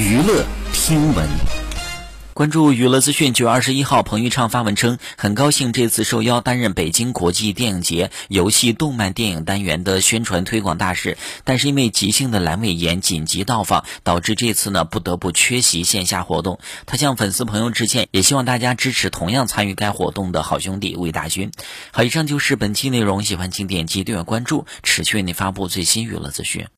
娱乐听闻。关注娱乐资讯，九月二十一号，彭昱畅发文称，很高兴这次受邀担任北京国际电影节游戏动漫电影单元的宣传推广大使，但是因为急性的阑尾炎紧急到访，导致这次呢不得不缺席线下活动。他向粉丝朋友致歉，也希望大家支持同样参与该活动的好兄弟魏大勋。好，以上就是本期内容，喜欢请点击订阅关注，持续为您发布最新娱乐资讯。